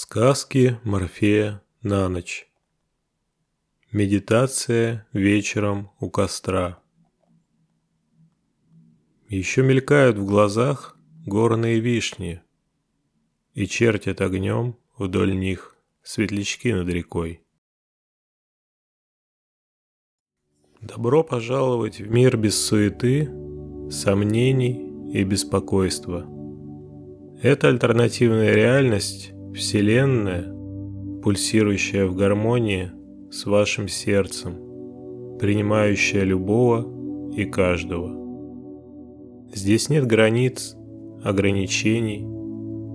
Сказки Морфея на ночь. Медитация вечером у костра. Еще мелькают в глазах горные вишни и чертят огнем вдоль них светлячки над рекой. Добро пожаловать в мир без суеты, сомнений и беспокойства. Это альтернативная реальность Вселенная, пульсирующая в гармонии с вашим сердцем, принимающая любого и каждого. Здесь нет границ, ограничений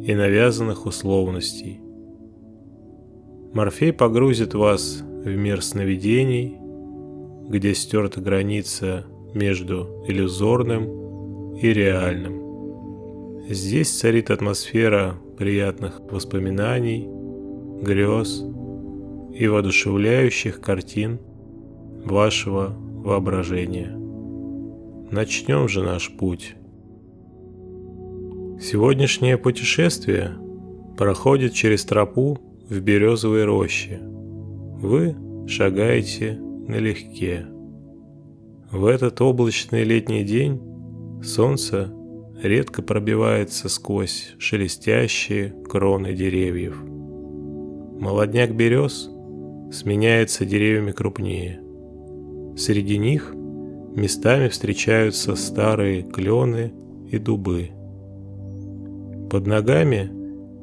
и навязанных условностей. Морфей погрузит вас в мир сновидений, где стерта граница между иллюзорным и реальным. Здесь царит атмосфера приятных воспоминаний, грез и воодушевляющих картин вашего воображения. Начнем же наш путь. Сегодняшнее путешествие проходит через тропу в березовой роще. Вы шагаете налегке. В этот облачный летний день солнце редко пробивается сквозь шелестящие кроны деревьев. Молодняк берез сменяется деревьями крупнее. Среди них местами встречаются старые клены и дубы. Под ногами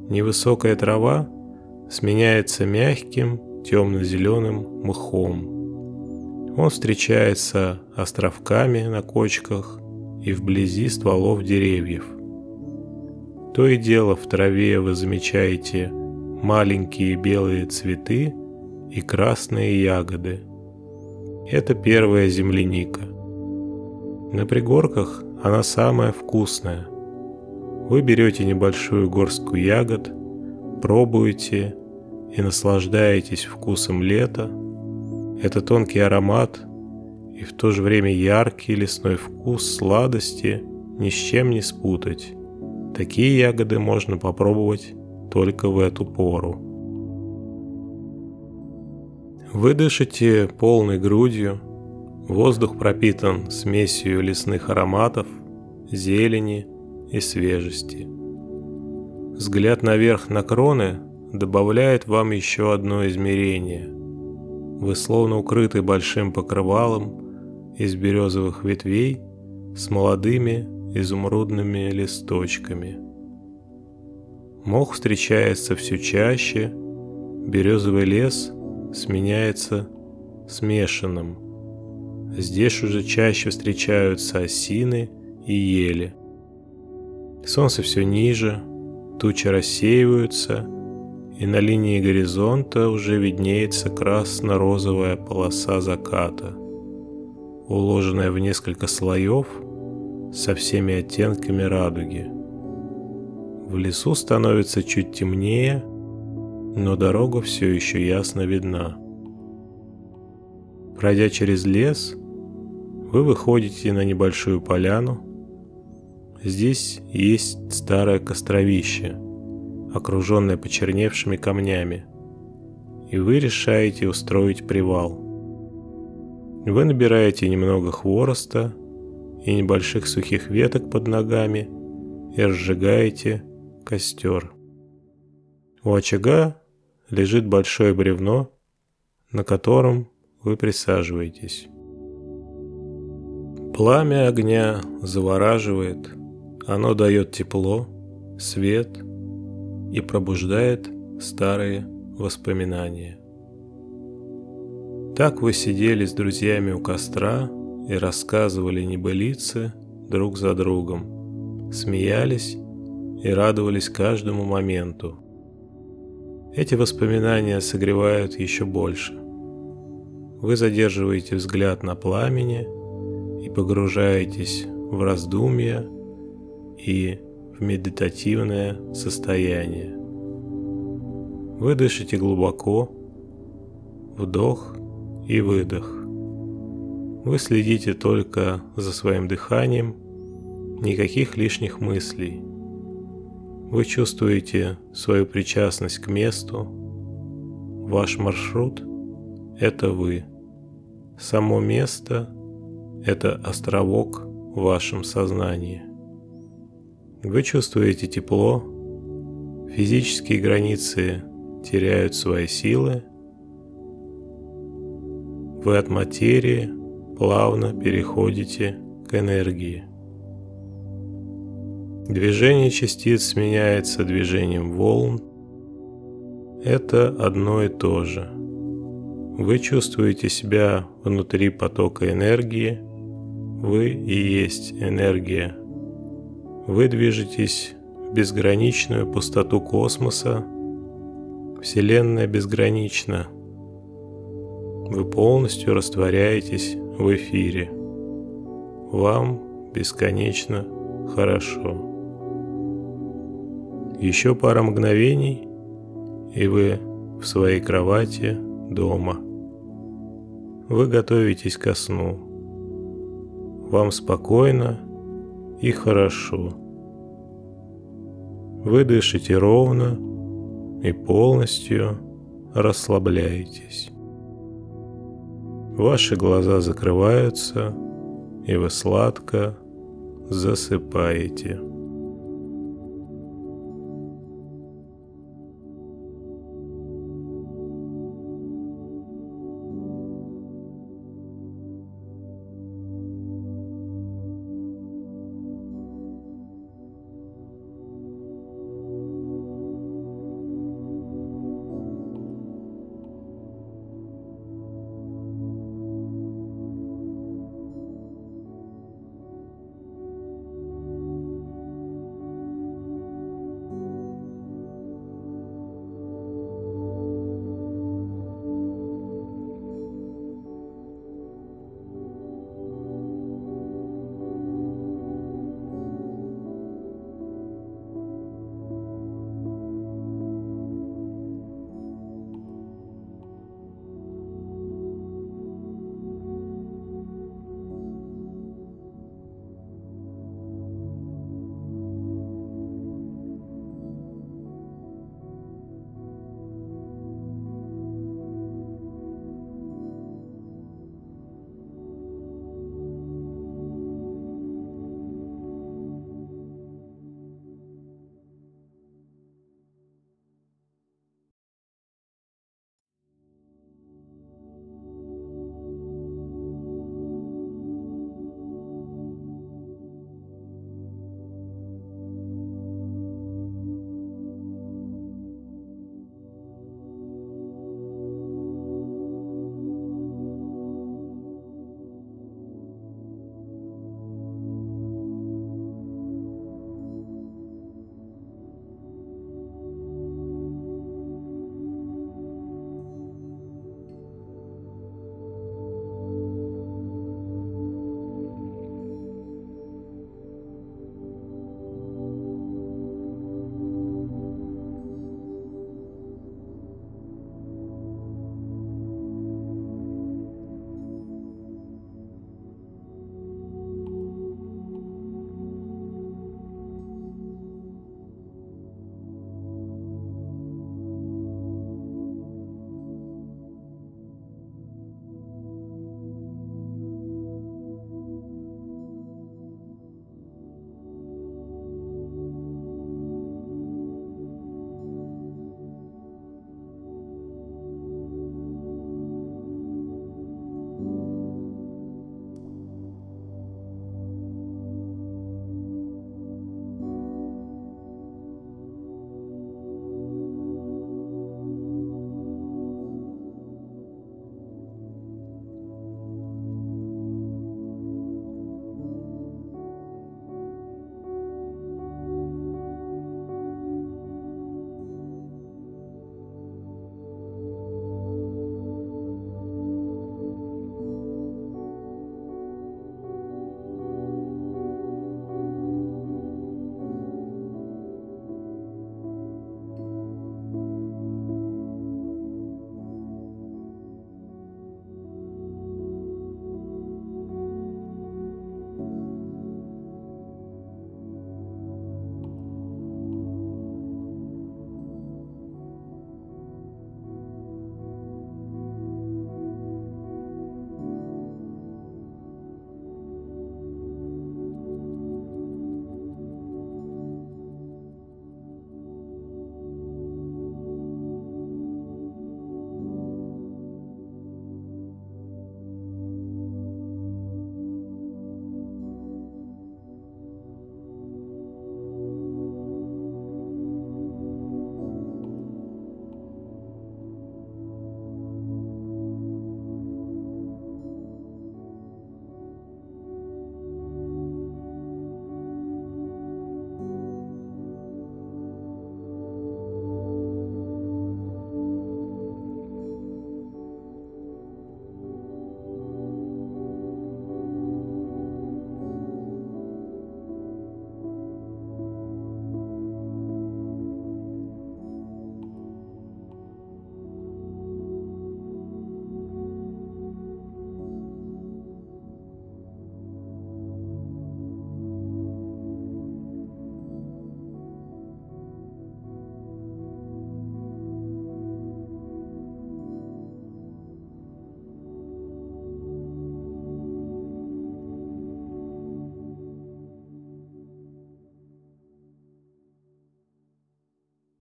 невысокая трава сменяется мягким темно-зеленым мхом. Он встречается островками на кочках и вблизи стволов деревьев. То и дело в траве вы замечаете маленькие белые цветы и красные ягоды. Это первая земляника. На пригорках она самая вкусная. Вы берете небольшую горстку ягод, пробуете и наслаждаетесь вкусом лета. Это тонкий аромат и в то же время яркий лесной вкус сладости ни с чем не спутать. Такие ягоды можно попробовать только в эту пору. Вы дышите полной грудью, воздух пропитан смесью лесных ароматов, зелени и свежести. Взгляд наверх на кроны добавляет вам еще одно измерение. Вы словно укрыты большим покрывалом из березовых ветвей с молодыми изумрудными листочками. Мох встречается все чаще, березовый лес сменяется смешанным. Здесь уже чаще встречаются осины и ели. Солнце все ниже, тучи рассеиваются, и на линии горизонта уже виднеется красно-розовая полоса заката уложенная в несколько слоев со всеми оттенками радуги. В лесу становится чуть темнее, но дорога все еще ясно видна. Пройдя через лес, вы выходите на небольшую поляну. Здесь есть старое костровище, окруженное почерневшими камнями, и вы решаете устроить привал – вы набираете немного хвороста и небольших сухих веток под ногами и разжигаете костер. У очага лежит большое бревно, на котором вы присаживаетесь. Пламя огня завораживает, оно дает тепло, свет и пробуждает старые воспоминания. Так вы сидели с друзьями у костра и рассказывали небылицы друг за другом, смеялись и радовались каждому моменту. Эти воспоминания согревают еще больше. Вы задерживаете взгляд на пламени и погружаетесь в раздумья и в медитативное состояние. Вы дышите глубоко, вдох и выдох. Вы следите только за своим дыханием, никаких лишних мыслей. Вы чувствуете свою причастность к месту. Ваш маршрут – это вы. Само место – это островок в вашем сознании. Вы чувствуете тепло, физические границы теряют свои силы, вы от материи плавно переходите к энергии. Движение частиц сменяется движением волн. Это одно и то же. Вы чувствуете себя внутри потока энергии. Вы и есть энергия. Вы движетесь в безграничную пустоту космоса. Вселенная безгранична. Вы полностью растворяетесь в эфире. Вам бесконечно хорошо. Еще пара мгновений, и вы в своей кровати дома. Вы готовитесь ко сну. Вам спокойно и хорошо. Вы дышите ровно и полностью расслабляетесь. Ваши глаза закрываются, и вы сладко засыпаете.